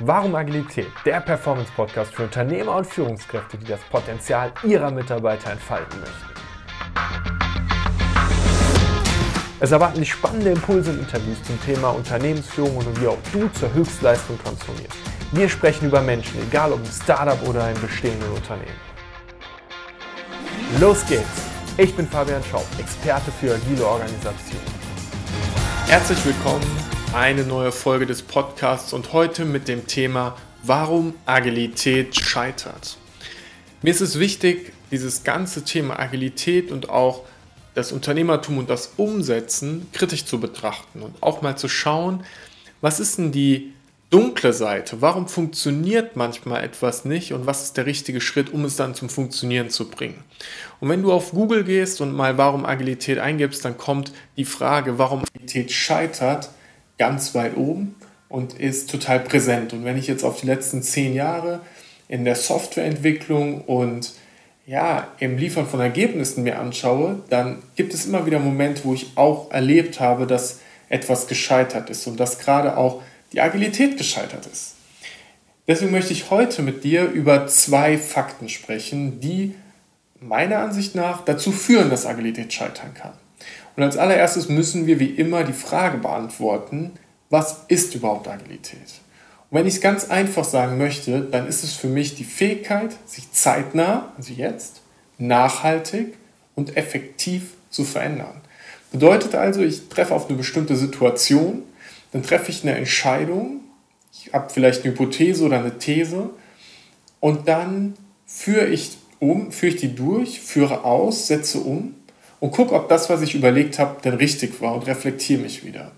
Warum Agilität? Der Performance-Podcast für Unternehmer und Führungskräfte, die das Potenzial ihrer Mitarbeiter entfalten möchten. Es erwarten dich spannende Impulse und Interviews zum Thema Unternehmensführung und wie auch du zur Höchstleistung transformierst. Wir sprechen über Menschen, egal ob im Startup oder in bestehenden Unternehmen. Los geht's! Ich bin Fabian Schaub, Experte für agile Organisation. Herzlich willkommen eine neue Folge des Podcasts und heute mit dem Thema Warum Agilität scheitert. Mir ist es wichtig, dieses ganze Thema Agilität und auch das Unternehmertum und das Umsetzen kritisch zu betrachten und auch mal zu schauen, was ist denn die dunkle Seite? Warum funktioniert manchmal etwas nicht und was ist der richtige Schritt, um es dann zum Funktionieren zu bringen? Und wenn du auf Google gehst und mal warum Agilität eingibst, dann kommt die Frage, warum Agilität scheitert, ganz weit oben und ist total präsent. Und wenn ich jetzt auf die letzten zehn Jahre in der Softwareentwicklung und ja, im Liefern von Ergebnissen mir anschaue, dann gibt es immer wieder Momente, wo ich auch erlebt habe, dass etwas gescheitert ist und dass gerade auch die Agilität gescheitert ist. Deswegen möchte ich heute mit dir über zwei Fakten sprechen, die meiner Ansicht nach dazu führen, dass Agilität scheitern kann. Und als allererstes müssen wir wie immer die Frage beantworten, was ist überhaupt Agilität? Und wenn ich es ganz einfach sagen möchte, dann ist es für mich die Fähigkeit, sich zeitnah, also jetzt, nachhaltig und effektiv zu verändern. Bedeutet also, ich treffe auf eine bestimmte Situation, dann treffe ich eine Entscheidung, ich habe vielleicht eine Hypothese oder eine These und dann führe ich um, führe ich die durch, führe aus, setze um und gucke, ob das, was ich überlegt habe, denn richtig war und reflektiere mich wieder.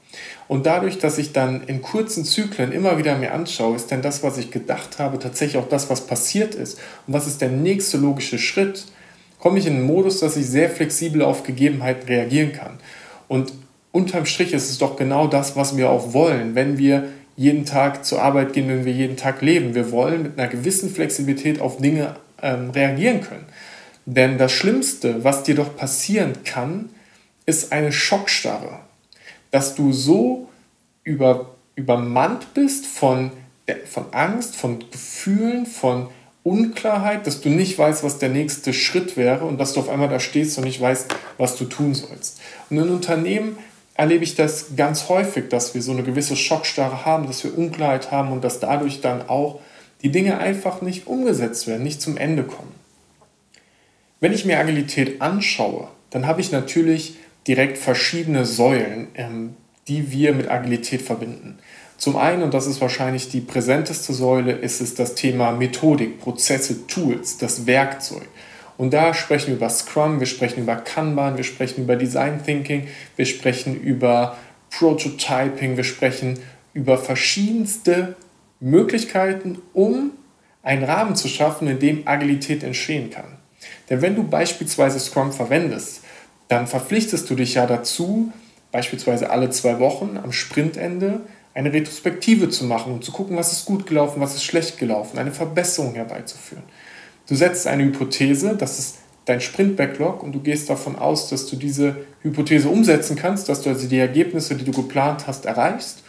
Und dadurch, dass ich dann in kurzen Zyklen immer wieder mir anschaue, ist denn das, was ich gedacht habe, tatsächlich auch das, was passiert ist und was ist der nächste logische Schritt, komme ich in einen Modus, dass ich sehr flexibel auf Gegebenheiten reagieren kann. Und unterm Strich ist es doch genau das, was wir auch wollen, wenn wir jeden Tag zur Arbeit gehen, wenn wir jeden Tag leben. Wir wollen mit einer gewissen Flexibilität auf Dinge ähm, reagieren können. Denn das Schlimmste, was dir doch passieren kann, ist eine Schockstarre. Dass du so über, übermannt bist von, von Angst, von Gefühlen, von Unklarheit, dass du nicht weißt, was der nächste Schritt wäre und dass du auf einmal da stehst und nicht weißt, was du tun sollst. Und in Unternehmen erlebe ich das ganz häufig, dass wir so eine gewisse Schockstarre haben, dass wir Unklarheit haben und dass dadurch dann auch die Dinge einfach nicht umgesetzt werden, nicht zum Ende kommen. Wenn ich mir Agilität anschaue, dann habe ich natürlich direkt verschiedene Säulen, ähm, die wir mit Agilität verbinden. Zum einen, und das ist wahrscheinlich die präsenteste Säule, ist es das Thema Methodik, Prozesse, Tools, das Werkzeug. Und da sprechen wir über Scrum, wir sprechen über Kanban, wir sprechen über Design Thinking, wir sprechen über Prototyping, wir sprechen über verschiedenste Möglichkeiten, um einen Rahmen zu schaffen, in dem Agilität entstehen kann. Denn wenn du beispielsweise Scrum verwendest, dann verpflichtest du dich ja dazu, beispielsweise alle zwei Wochen am Sprintende eine Retrospektive zu machen und zu gucken, was ist gut gelaufen, was ist schlecht gelaufen, eine Verbesserung herbeizuführen. Du setzt eine Hypothese, das ist dein Sprint-Backlog und du gehst davon aus, dass du diese Hypothese umsetzen kannst, dass du also die Ergebnisse, die du geplant hast, erreichst.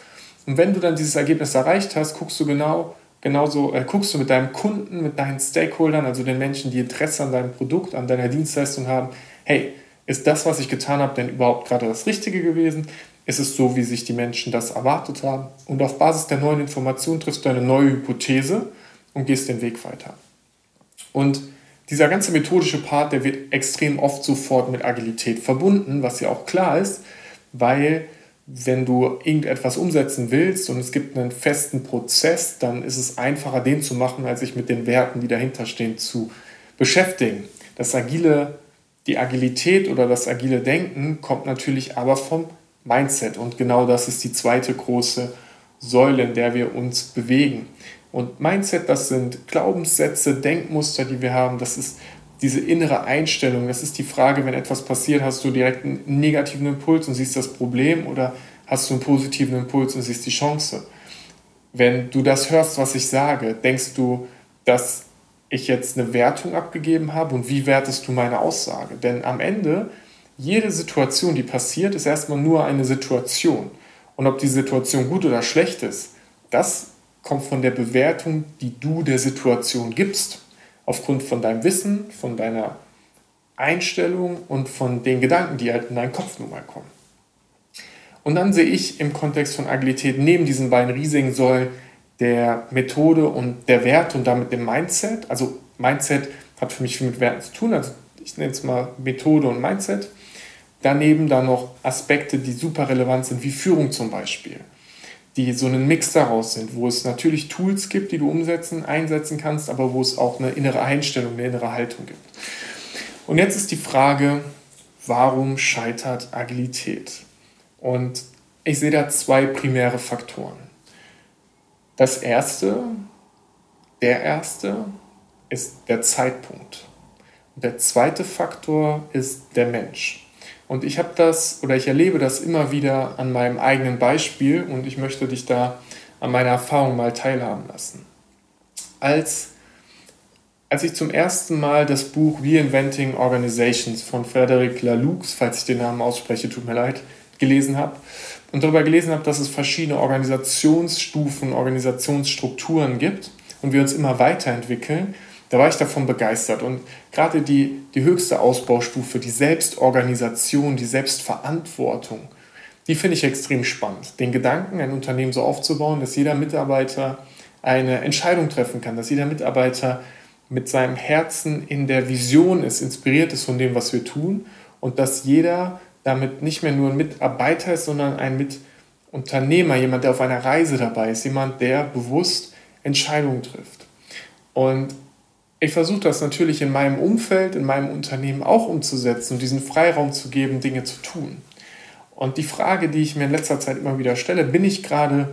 Und wenn du dann dieses Ergebnis erreicht hast, guckst du genau, Genauso äh, guckst du mit deinem Kunden, mit deinen Stakeholdern, also den Menschen, die Interesse an deinem Produkt, an deiner Dienstleistung haben, hey, ist das, was ich getan habe, denn überhaupt gerade das Richtige gewesen? Ist es so, wie sich die Menschen das erwartet haben? Und auf Basis der neuen Informationen triffst du eine neue Hypothese und gehst den Weg weiter. Und dieser ganze methodische Part, der wird extrem oft sofort mit Agilität verbunden, was ja auch klar ist, weil wenn du irgendetwas umsetzen willst und es gibt einen festen Prozess, dann ist es einfacher, den zu machen, als sich mit den Werten, die dahinter stehen, zu beschäftigen. Das agile, die Agilität oder das agile Denken kommt natürlich aber vom Mindset und genau das ist die zweite große Säule, in der wir uns bewegen. Und Mindset, das sind Glaubenssätze, Denkmuster, die wir haben, das ist diese innere Einstellung, das ist die Frage, wenn etwas passiert, hast du direkt einen negativen Impuls und siehst das Problem oder hast du einen positiven Impuls und siehst die Chance? Wenn du das hörst, was ich sage, denkst du, dass ich jetzt eine Wertung abgegeben habe und wie wertest du meine Aussage? Denn am Ende, jede Situation, die passiert, ist erstmal nur eine Situation. Und ob die Situation gut oder schlecht ist, das kommt von der Bewertung, die du der Situation gibst, aufgrund von deinem Wissen, von deiner Einstellung und von den Gedanken, die halt in deinen Kopf nun mal kommen. Und dann sehe ich im Kontext von Agilität neben diesen beiden riesigen Säulen der Methode und der Wert und damit dem Mindset. Also Mindset hat für mich viel mit Werten zu tun, also ich nenne es mal Methode und Mindset. Daneben dann noch Aspekte, die super relevant sind, wie Führung zum Beispiel, die so einen Mix daraus sind, wo es natürlich Tools gibt, die du umsetzen, einsetzen kannst, aber wo es auch eine innere Einstellung, eine innere Haltung gibt. Und jetzt ist die Frage, warum scheitert Agilität? Und ich sehe da zwei primäre Faktoren. Das erste, der erste, ist der Zeitpunkt. Und der zweite Faktor ist der Mensch. Und ich habe das oder ich erlebe das immer wieder an meinem eigenen Beispiel und ich möchte dich da an meiner Erfahrung mal teilhaben lassen. Als, als ich zum ersten Mal das Buch Reinventing Organizations von Frederic Laloux, falls ich den Namen ausspreche, tut mir leid, gelesen habe und darüber gelesen habe, dass es verschiedene Organisationsstufen, Organisationsstrukturen gibt und wir uns immer weiterentwickeln da war ich davon begeistert. Und gerade die, die höchste Ausbaustufe, die Selbstorganisation, die Selbstverantwortung, die finde ich extrem spannend. Den Gedanken, ein Unternehmen so aufzubauen, dass jeder Mitarbeiter eine Entscheidung treffen kann, dass jeder Mitarbeiter mit seinem Herzen in der Vision ist, inspiriert ist von dem, was wir tun und dass jeder damit nicht mehr nur ein Mitarbeiter ist, sondern ein Mitunternehmer, jemand, der auf einer Reise dabei ist, jemand, der bewusst Entscheidungen trifft. Und ich versuche das natürlich in meinem Umfeld, in meinem Unternehmen auch umzusetzen und diesen Freiraum zu geben, Dinge zu tun. Und die Frage, die ich mir in letzter Zeit immer wieder stelle, bin ich gerade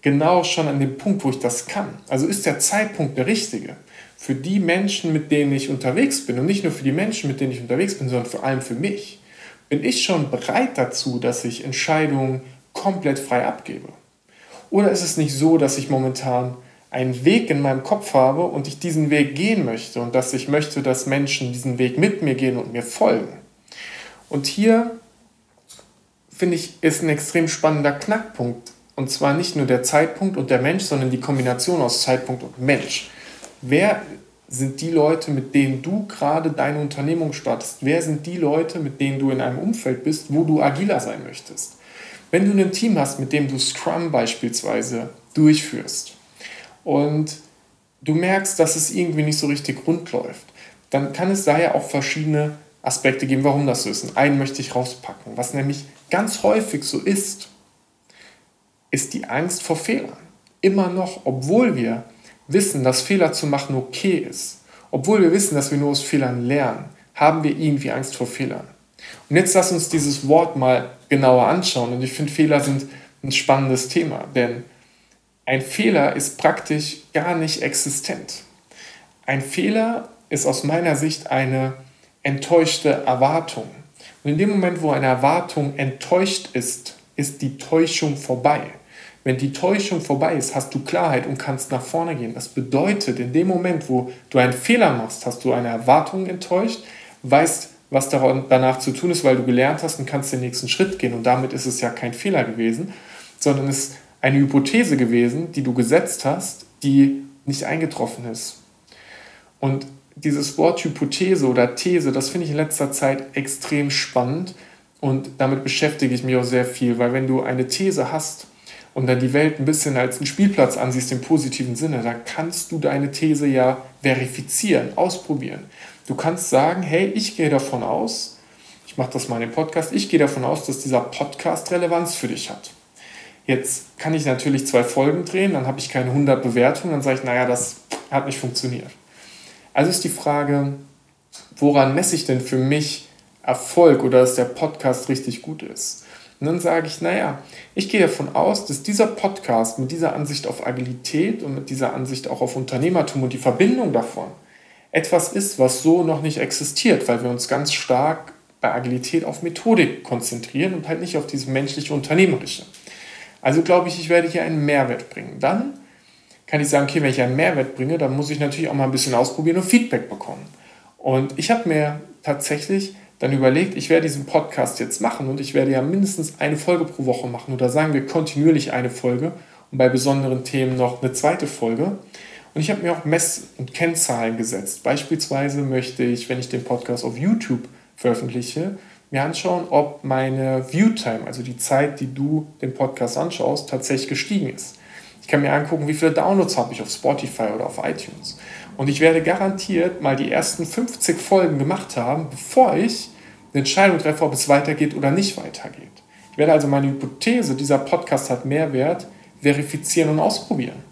genau schon an dem Punkt, wo ich das kann? Also ist der Zeitpunkt der richtige? Für die Menschen, mit denen ich unterwegs bin und nicht nur für die Menschen, mit denen ich unterwegs bin, sondern vor allem für mich. Bin ich schon bereit dazu, dass ich Entscheidungen komplett frei abgebe? Oder ist es nicht so, dass ich momentan einen Weg in meinem Kopf habe und ich diesen Weg gehen möchte und dass ich möchte, dass Menschen diesen Weg mit mir gehen und mir folgen. Und hier finde ich, ist ein extrem spannender Knackpunkt. Und zwar nicht nur der Zeitpunkt und der Mensch, sondern die Kombination aus Zeitpunkt und Mensch. Wer sind die Leute, mit denen du gerade deine Unternehmung startest? Wer sind die Leute, mit denen du in einem Umfeld bist, wo du agiler sein möchtest? Wenn du ein Team hast, mit dem du Scrum beispielsweise durchführst, und du merkst, dass es irgendwie nicht so richtig rund läuft, dann kann es daher auch verschiedene Aspekte geben, warum das so ist. Und einen möchte ich rauspacken. Was nämlich ganz häufig so ist, ist die Angst vor Fehlern. Immer noch, obwohl wir wissen, dass Fehler zu machen okay ist, obwohl wir wissen, dass wir nur aus Fehlern lernen, haben wir irgendwie Angst vor Fehlern. Und jetzt lass uns dieses Wort mal genauer anschauen. Und ich finde, Fehler sind ein spannendes Thema, denn ein Fehler ist praktisch gar nicht existent. Ein Fehler ist aus meiner Sicht eine enttäuschte Erwartung. Und in dem Moment, wo eine Erwartung enttäuscht ist, ist die Täuschung vorbei. Wenn die Täuschung vorbei ist, hast du Klarheit und kannst nach vorne gehen. Das bedeutet, in dem Moment, wo du einen Fehler machst, hast du eine Erwartung enttäuscht, weißt, was danach zu tun ist, weil du gelernt hast und kannst den nächsten Schritt gehen. Und damit ist es ja kein Fehler gewesen, sondern es eine Hypothese gewesen, die du gesetzt hast, die nicht eingetroffen ist. Und dieses Wort Hypothese oder These, das finde ich in letzter Zeit extrem spannend und damit beschäftige ich mich auch sehr viel, weil wenn du eine These hast und dann die Welt ein bisschen als einen Spielplatz ansiehst im positiven Sinne, dann kannst du deine These ja verifizieren, ausprobieren. Du kannst sagen, hey, ich gehe davon aus, ich mache das mal in dem Podcast, ich gehe davon aus, dass dieser Podcast Relevanz für dich hat. Jetzt kann ich natürlich zwei Folgen drehen, dann habe ich keine 100 Bewertungen, dann sage ich, naja, das hat nicht funktioniert. Also ist die Frage, woran messe ich denn für mich Erfolg oder dass der Podcast richtig gut ist? Und dann sage ich, naja, ich gehe davon aus, dass dieser Podcast mit dieser Ansicht auf Agilität und mit dieser Ansicht auch auf Unternehmertum und die Verbindung davon etwas ist, was so noch nicht existiert, weil wir uns ganz stark bei Agilität auf Methodik konzentrieren und halt nicht auf dieses menschliche Unternehmerische. Also glaube ich, ich werde hier einen Mehrwert bringen. Dann kann ich sagen, okay, wenn ich einen Mehrwert bringe, dann muss ich natürlich auch mal ein bisschen ausprobieren und Feedback bekommen. Und ich habe mir tatsächlich dann überlegt, ich werde diesen Podcast jetzt machen und ich werde ja mindestens eine Folge pro Woche machen oder sagen wir kontinuierlich eine Folge und bei besonderen Themen noch eine zweite Folge. Und ich habe mir auch Mess- und Kennzahlen gesetzt. Beispielsweise möchte ich, wenn ich den Podcast auf YouTube veröffentliche, mir anschauen, ob meine Viewtime, also die Zeit, die du den Podcast anschaust, tatsächlich gestiegen ist. Ich kann mir angucken, wie viele Downloads habe ich auf Spotify oder auf iTunes. Und ich werde garantiert mal die ersten 50 Folgen gemacht haben, bevor ich eine Entscheidung treffe, ob es weitergeht oder nicht weitergeht. Ich werde also meine Hypothese, dieser Podcast hat Mehrwert, verifizieren und ausprobieren.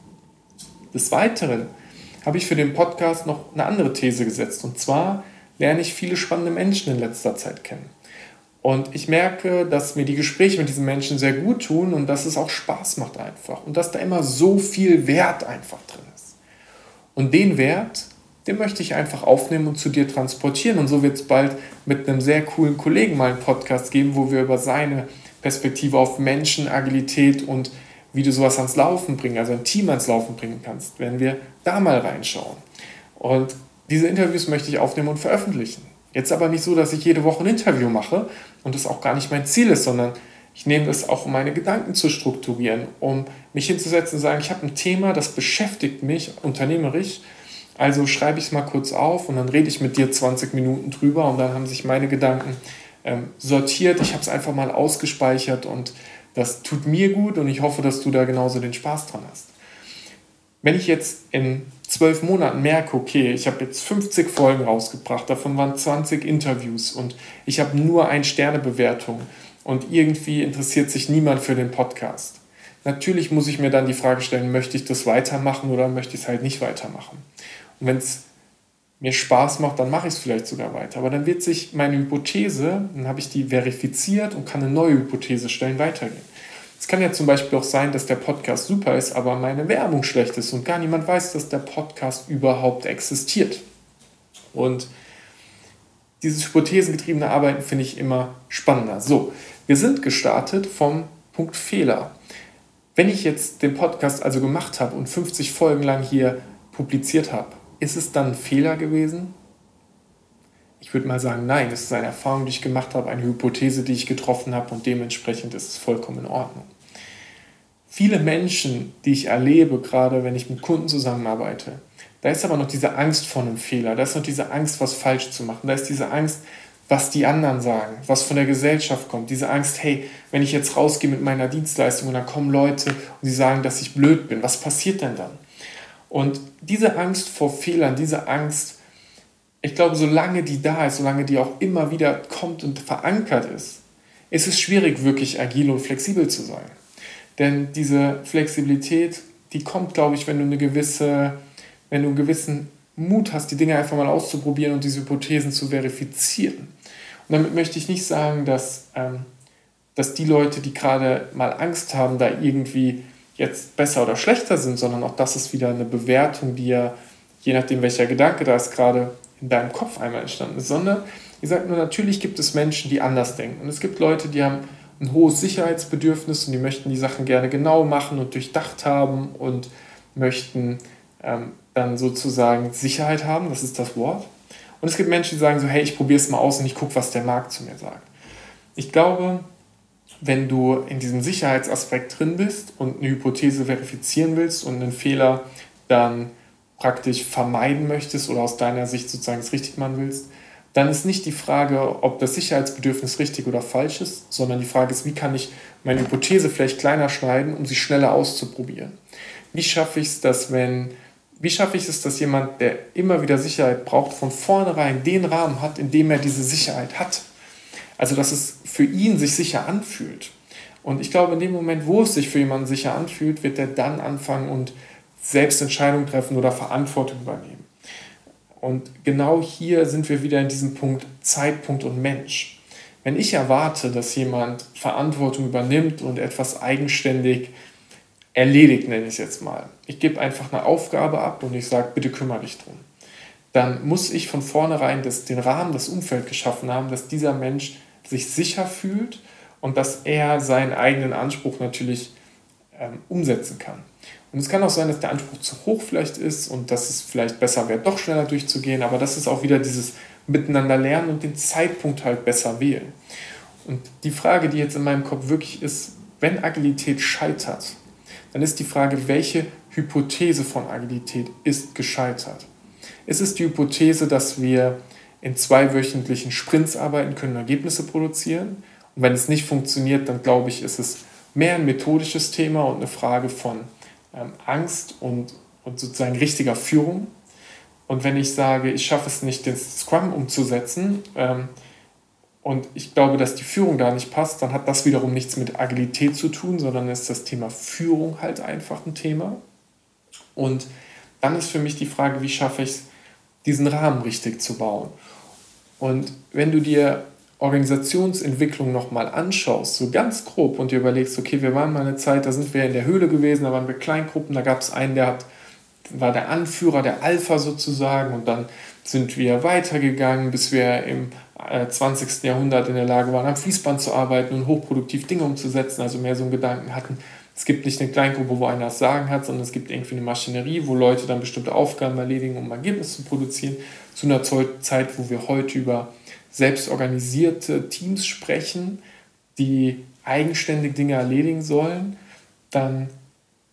Des Weiteren habe ich für den Podcast noch eine andere These gesetzt. Und zwar lerne ich viele spannende Menschen in letzter Zeit kennen. Und ich merke, dass mir die Gespräche mit diesen Menschen sehr gut tun und dass es auch Spaß macht einfach. Und dass da immer so viel Wert einfach drin ist. Und den Wert, den möchte ich einfach aufnehmen und zu dir transportieren. Und so wird es bald mit einem sehr coolen Kollegen mal einen Podcast geben, wo wir über seine Perspektive auf Menschen, Agilität und wie du sowas ans Laufen bringen, also ein Team ans Laufen bringen kannst, wenn wir da mal reinschauen. Und diese Interviews möchte ich aufnehmen und veröffentlichen. Jetzt aber nicht so, dass ich jede Woche ein Interview mache und das auch gar nicht mein Ziel ist, sondern ich nehme das auch, um meine Gedanken zu strukturieren, um mich hinzusetzen und sagen, ich habe ein Thema, das beschäftigt mich unternehmerisch. Also schreibe ich es mal kurz auf und dann rede ich mit dir 20 Minuten drüber und dann haben sich meine Gedanken ähm, sortiert. Ich habe es einfach mal ausgespeichert und das tut mir gut und ich hoffe, dass du da genauso den Spaß dran hast. Wenn ich jetzt in zwölf Monaten merke, okay, ich habe jetzt 50 Folgen rausgebracht, davon waren 20 Interviews und ich habe nur ein Sternebewertung und irgendwie interessiert sich niemand für den Podcast. Natürlich muss ich mir dann die Frage stellen, möchte ich das weitermachen oder möchte ich es halt nicht weitermachen? Und wenn es mir Spaß macht, dann mache ich es vielleicht sogar weiter. Aber dann wird sich meine Hypothese, dann habe ich die verifiziert und kann eine neue Hypothese stellen, weitergehen. Es kann ja zum Beispiel auch sein, dass der Podcast super ist, aber meine Werbung schlecht ist und gar niemand weiß, dass der Podcast überhaupt existiert. Und dieses hypothesengetriebene Arbeiten finde ich immer spannender. So, wir sind gestartet vom Punkt Fehler. Wenn ich jetzt den Podcast also gemacht habe und 50 Folgen lang hier publiziert habe, ist es dann ein Fehler gewesen? Ich würde mal sagen, nein, es ist eine Erfahrung, die ich gemacht habe, eine Hypothese, die ich getroffen habe und dementsprechend ist es vollkommen in Ordnung. Viele Menschen, die ich erlebe, gerade wenn ich mit Kunden zusammenarbeite, da ist aber noch diese Angst vor einem Fehler, da ist noch diese Angst, was falsch zu machen, da ist diese Angst, was die anderen sagen, was von der Gesellschaft kommt, diese Angst, hey, wenn ich jetzt rausgehe mit meiner Dienstleistung und dann kommen Leute und sie sagen, dass ich blöd bin, was passiert denn dann? Und diese Angst vor Fehlern, diese Angst, ich glaube, solange die da ist, solange die auch immer wieder kommt und verankert ist, ist es schwierig, wirklich agil und flexibel zu sein. Denn diese Flexibilität, die kommt, glaube ich, wenn du eine gewisse, wenn du einen gewissen Mut hast, die Dinge einfach mal auszuprobieren und diese Hypothesen zu verifizieren. Und damit möchte ich nicht sagen, dass, ähm, dass die Leute, die gerade mal Angst haben, da irgendwie jetzt besser oder schlechter sind, sondern auch das ist wieder eine Bewertung, die ja, je nachdem welcher Gedanke da ist, gerade in deinem Kopf einmal entstanden ist, sondern ich sage nur, natürlich gibt es Menschen, die anders denken. Und es gibt Leute, die haben ein hohes Sicherheitsbedürfnis und die möchten die Sachen gerne genau machen und durchdacht haben und möchten ähm, dann sozusagen Sicherheit haben, das ist das Wort. Und es gibt Menschen, die sagen so, hey, ich probiere es mal aus und ich gucke, was der Markt zu mir sagt. Ich glaube, wenn du in diesem Sicherheitsaspekt drin bist und eine Hypothese verifizieren willst und einen Fehler dann praktisch vermeiden möchtest oder aus deiner Sicht sozusagen es richtig machen willst, dann ist nicht die Frage, ob das Sicherheitsbedürfnis richtig oder falsch ist, sondern die Frage ist, wie kann ich meine Hypothese vielleicht kleiner schneiden, um sie schneller auszuprobieren. Wie schaffe ich es, dass wenn, wie schaffe ich es, dass jemand, der immer wieder Sicherheit braucht, von vornherein den Rahmen hat, in dem er diese Sicherheit hat? Also, dass es für ihn sich sicher anfühlt. Und ich glaube, in dem Moment, wo es sich für jemanden sicher anfühlt, wird er dann anfangen und selbst Entscheidungen treffen oder Verantwortung übernehmen. Und genau hier sind wir wieder in diesem Punkt Zeitpunkt und Mensch. Wenn ich erwarte, dass jemand Verantwortung übernimmt und etwas eigenständig erledigt, nenne ich es jetzt mal. Ich gebe einfach eine Aufgabe ab und ich sage, bitte kümmere dich drum. Dann muss ich von vornherein das, den Rahmen, das Umfeld geschaffen haben, dass dieser Mensch sich sicher fühlt und dass er seinen eigenen Anspruch natürlich ähm, umsetzen kann. Und es kann auch sein, dass der Anspruch zu hoch vielleicht ist und dass es vielleicht besser wäre, doch schneller durchzugehen, aber das ist auch wieder dieses Miteinander lernen und den Zeitpunkt halt besser wählen. Und die Frage, die jetzt in meinem Kopf wirklich ist, wenn Agilität scheitert, dann ist die Frage, welche Hypothese von Agilität ist gescheitert. Ist es die Hypothese, dass wir in zweiwöchentlichen Sprints arbeiten können, Ergebnisse produzieren? Und wenn es nicht funktioniert, dann glaube ich, ist es mehr ein methodisches Thema und eine Frage von ähm, Angst und, und sozusagen richtiger Führung. Und wenn ich sage, ich schaffe es nicht, den Scrum umzusetzen ähm, und ich glaube, dass die Führung da nicht passt, dann hat das wiederum nichts mit Agilität zu tun, sondern ist das Thema Führung halt einfach ein Thema. Und dann ist für mich die Frage, wie schaffe ich es, diesen Rahmen richtig zu bauen. Und wenn du dir Organisationsentwicklung nochmal anschaust, so ganz grob und dir überlegst, okay, wir waren mal eine Zeit, da sind wir in der Höhle gewesen, da waren wir Kleingruppen, da gab es einen, der hat, war der Anführer, der Alpha sozusagen und dann sind wir weitergegangen, bis wir im 20. Äh, Jahrhundert in der Lage waren, am Fließband zu arbeiten und hochproduktiv Dinge umzusetzen, also mehr so einen Gedanken hatten, es gibt nicht eine Kleingruppe, wo einer das Sagen hat, sondern es gibt irgendwie eine Maschinerie, wo Leute dann bestimmte Aufgaben erledigen, um ein Ergebnis zu produzieren. Zu einer Zeit, wo wir heute über selbstorganisierte Teams sprechen, die eigenständig Dinge erledigen sollen, dann,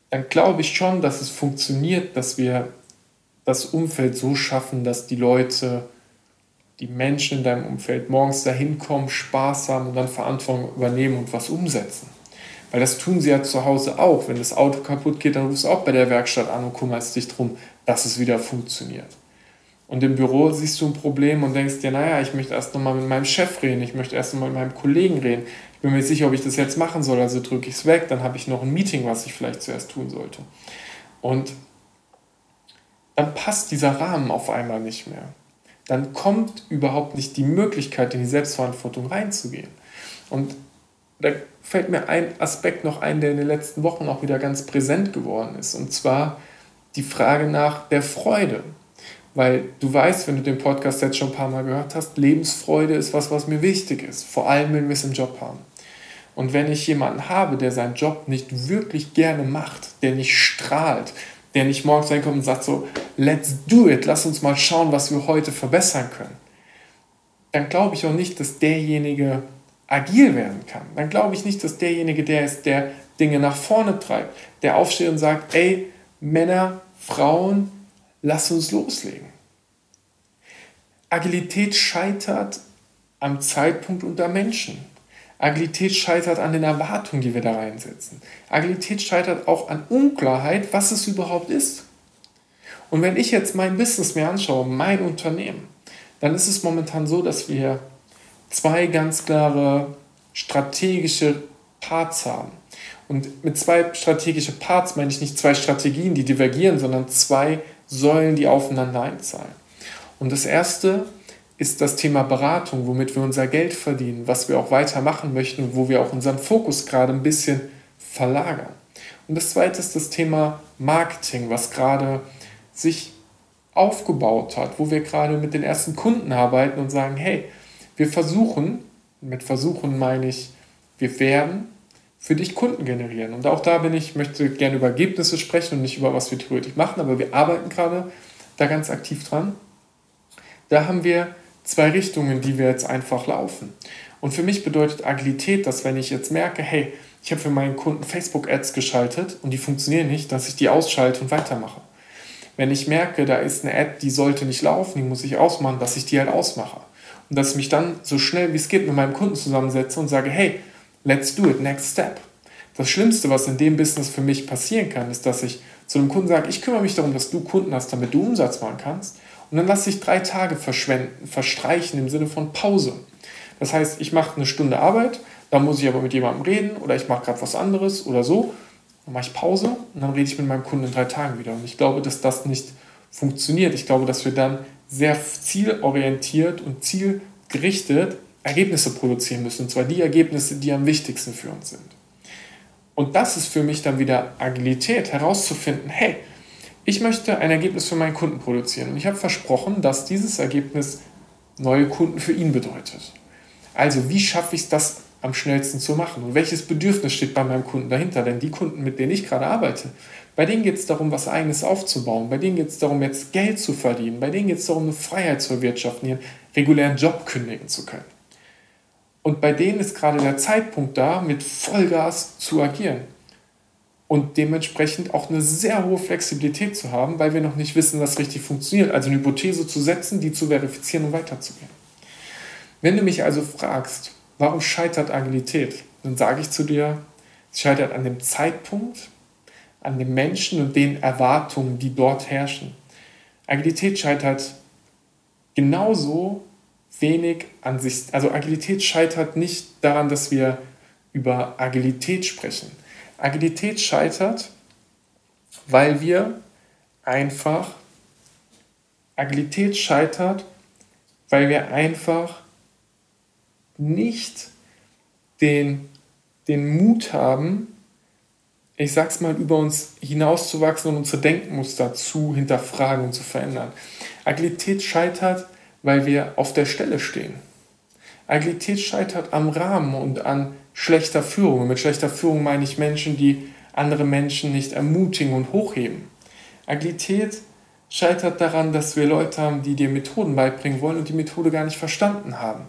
dann glaube ich schon, dass es funktioniert, dass wir das Umfeld so schaffen, dass die Leute, die Menschen in deinem Umfeld morgens dahin kommen, Spaß haben und dann Verantwortung übernehmen und was umsetzen. Weil das tun sie ja zu Hause auch. Wenn das Auto kaputt geht, dann rufst du auch bei der Werkstatt an und kümmerst dich darum, dass es wieder funktioniert. Und im Büro siehst du ein Problem und denkst dir, naja, ich möchte erst nochmal mit meinem Chef reden, ich möchte erst nochmal mit meinem Kollegen reden. Ich bin mir nicht sicher, ob ich das jetzt machen soll, also drücke ich es weg, dann habe ich noch ein Meeting, was ich vielleicht zuerst tun sollte. Und dann passt dieser Rahmen auf einmal nicht mehr. Dann kommt überhaupt nicht die Möglichkeit, in die Selbstverantwortung reinzugehen. Und da fällt mir ein Aspekt noch ein, der in den letzten Wochen auch wieder ganz präsent geworden ist. Und zwar die Frage nach der Freude. Weil du weißt, wenn du den Podcast jetzt schon ein paar Mal gehört hast, Lebensfreude ist was, was mir wichtig ist. Vor allem, wenn wir es im Job haben. Und wenn ich jemanden habe, der seinen Job nicht wirklich gerne macht, der nicht strahlt, der nicht morgens reinkommt und sagt so, let's do it, lass uns mal schauen, was wir heute verbessern können, dann glaube ich auch nicht, dass derjenige agil werden kann. Dann glaube ich nicht, dass derjenige der ist, der Dinge nach vorne treibt, der aufsteht und sagt, ey, Männer, Frauen, lass uns loslegen. Agilität scheitert am Zeitpunkt unter Menschen. Agilität scheitert an den Erwartungen, die wir da reinsetzen. Agilität scheitert auch an Unklarheit, was es überhaupt ist. Und wenn ich jetzt mein Business mir anschaue, mein Unternehmen, dann ist es momentan so, dass wir zwei ganz klare strategische Parts haben. Und mit zwei strategische Parts meine ich nicht zwei Strategien, die divergieren, sondern zwei Säulen, die aufeinander einzahlen. Und das erste ist das Thema Beratung, womit wir unser Geld verdienen, was wir auch weitermachen möchten wo wir auch unseren Fokus gerade ein bisschen verlagern. Und das zweite ist das Thema Marketing, was gerade sich aufgebaut hat, wo wir gerade mit den ersten Kunden arbeiten und sagen, hey, wir versuchen, mit versuchen meine ich, wir werden für dich Kunden generieren. Und auch da bin ich, möchte gerne über Ergebnisse sprechen und nicht über was wir theoretisch machen, aber wir arbeiten gerade da ganz aktiv dran. Da haben wir zwei Richtungen, die wir jetzt einfach laufen. Und für mich bedeutet Agilität, dass wenn ich jetzt merke, hey, ich habe für meinen Kunden Facebook-Ads geschaltet und die funktionieren nicht, dass ich die ausschalte und weitermache. Wenn ich merke, da ist eine Ad, die sollte nicht laufen, die muss ich ausmachen, dass ich die halt ausmache und dass ich mich dann so schnell wie es geht mit meinem Kunden zusammensetze und sage, hey, let's do it, next step. Das Schlimmste, was in dem Business für mich passieren kann, ist, dass ich zu einem Kunden sage, ich kümmere mich darum, dass du Kunden hast, damit du Umsatz machen kannst. Und dann lasse ich drei Tage verschwenden, verstreichen im Sinne von Pause. Das heißt, ich mache eine Stunde Arbeit, dann muss ich aber mit jemandem reden oder ich mache gerade was anderes oder so. Dann mache ich Pause und dann rede ich mit meinem Kunden in drei Tagen wieder. Und ich glaube, dass das nicht funktioniert. Ich glaube, dass wir dann sehr zielorientiert und zielgerichtet Ergebnisse produzieren müssen. Und zwar die Ergebnisse, die am wichtigsten für uns sind. Und das ist für mich dann wieder Agilität, herauszufinden, hey, ich möchte ein Ergebnis für meinen Kunden produzieren. Und ich habe versprochen, dass dieses Ergebnis neue Kunden für ihn bedeutet. Also wie schaffe ich es, das am schnellsten zu machen? Und welches Bedürfnis steht bei meinem Kunden dahinter? Denn die Kunden, mit denen ich gerade arbeite, bei denen geht es darum, was eigenes aufzubauen. Bei denen geht es darum, jetzt Geld zu verdienen. Bei denen geht es darum, eine Freiheit zu erwirtschaften, ihren regulären Job kündigen zu können. Und bei denen ist gerade der Zeitpunkt da, mit Vollgas zu agieren. und dementsprechend auch eine sehr hohe Flexibilität zu haben, weil wir noch nicht wissen, was richtig funktioniert. Also eine Hypothese zu setzen, die zu verifizieren und weiterzugehen. Wenn du mich also fragst, warum scheitert Agilität, dann sage ich zu dir, es scheitert an dem Zeitpunkt, an den Menschen und den Erwartungen, die dort herrschen. Agilität scheitert genauso wenig an sich. Also Agilität scheitert nicht daran, dass wir über Agilität sprechen. Agilität scheitert, weil wir einfach, Agilität scheitert, weil wir einfach nicht den, den Mut haben, ich sag's mal, über uns hinauszuwachsen und unsere Denkmuster zu hinterfragen und zu verändern. Agilität scheitert, weil wir auf der Stelle stehen. Agilität scheitert am Rahmen und an schlechter Führung. Mit schlechter Führung meine ich Menschen, die andere Menschen nicht ermutigen und hochheben. Agilität scheitert daran, dass wir Leute haben, die dir Methoden beibringen wollen und die Methode gar nicht verstanden haben.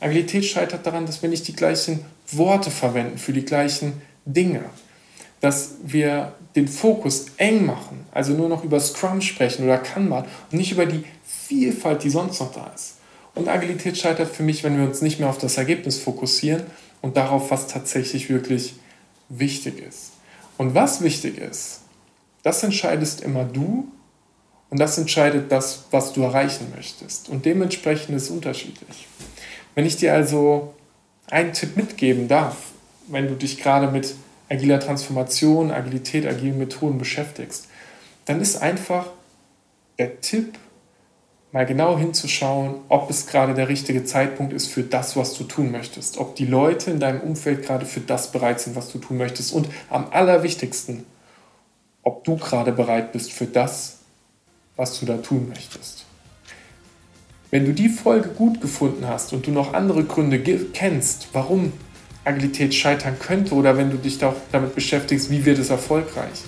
Agilität scheitert daran, dass wir nicht die gleichen Worte verwenden für die gleichen Dinge. Dass wir den Fokus eng machen, also nur noch über Scrum sprechen oder Kanban und nicht über die Vielfalt, die sonst noch da ist. Und Agilität scheitert für mich, wenn wir uns nicht mehr auf das Ergebnis fokussieren und darauf, was tatsächlich wirklich wichtig ist. Und was wichtig ist, das entscheidest immer du und das entscheidet das, was du erreichen möchtest. Und dementsprechend ist es unterschiedlich. Wenn ich dir also einen Tipp mitgeben darf, wenn du dich gerade mit agiler Transformation, Agilität, agilen Methoden beschäftigst, dann ist einfach der Tipp, mal genau hinzuschauen, ob es gerade der richtige Zeitpunkt ist für das, was du tun möchtest. Ob die Leute in deinem Umfeld gerade für das bereit sind, was du tun möchtest. Und am allerwichtigsten, ob du gerade bereit bist für das, was du da tun möchtest. Wenn du die Folge gut gefunden hast und du noch andere Gründe kennst, warum Agilität scheitern könnte oder wenn du dich damit beschäftigst, wie wird es erfolgreich,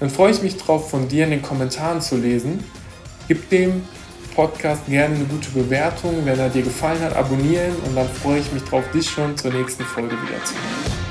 dann freue ich mich darauf, von dir in den Kommentaren zu lesen. Gib dem Podcast gerne eine gute Bewertung. Wenn er dir gefallen hat, abonnieren und dann freue ich mich drauf, dich schon zur nächsten Folge wiederzusehen.